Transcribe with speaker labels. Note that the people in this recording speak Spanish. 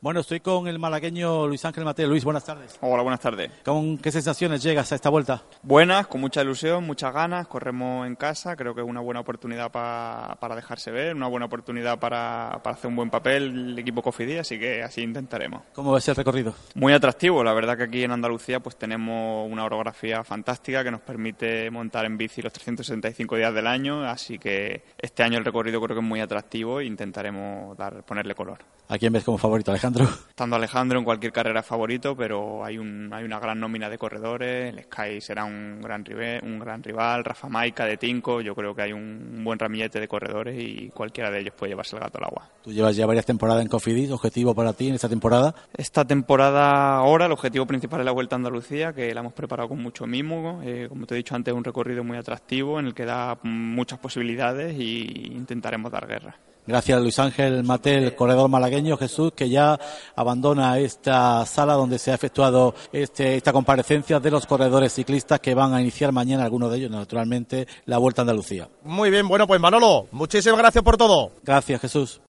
Speaker 1: bueno, estoy con el malagueño Luis Ángel Mateo. Luis, buenas tardes.
Speaker 2: Hola, buenas tardes.
Speaker 1: ¿Con qué sensaciones llegas a esta vuelta?
Speaker 2: Buenas, con mucha ilusión, muchas ganas. Corremos en casa, creo que es una buena oportunidad para dejarse ver, una buena oportunidad para, hacer un buen papel el equipo Cofidí, así que así intentaremos.
Speaker 1: ¿Cómo va a ser el recorrido?
Speaker 2: Muy atractivo, la verdad que aquí en Andalucía pues tenemos una orografía fantástica que nos permite montar en bici los 365 días del año, así que este año el recorrido creo que es muy atractivo e intentaremos dar, ponerle color.
Speaker 1: ¿A quién ves como favorito, Alejandro?
Speaker 2: Estando Alejandro en cualquier carrera favorito, pero hay, un, hay una gran nómina de corredores. El Sky será un gran, rival, un gran rival. Rafa Maica de Tinco, yo creo que hay un buen ramillete de corredores y cualquiera de ellos puede llevarse el gato al agua.
Speaker 1: Tú llevas ya varias temporadas en Cofidis. ¿Objetivo para ti en esta temporada?
Speaker 2: Esta temporada ahora, el objetivo principal es la Vuelta a Andalucía, que la hemos preparado con mucho mimo. Eh, como te he dicho antes, es un recorrido muy atractivo en el que da muchas posibilidades y intentaremos dar guerra.
Speaker 1: Gracias Luis Ángel Matel, corredor malagueño Jesús, que ya abandona esta sala donde se ha efectuado este, esta comparecencia de los corredores ciclistas que van a iniciar mañana, algunos de ellos naturalmente, la Vuelta a Andalucía.
Speaker 3: Muy bien, bueno pues Manolo, muchísimas gracias por todo.
Speaker 1: Gracias Jesús.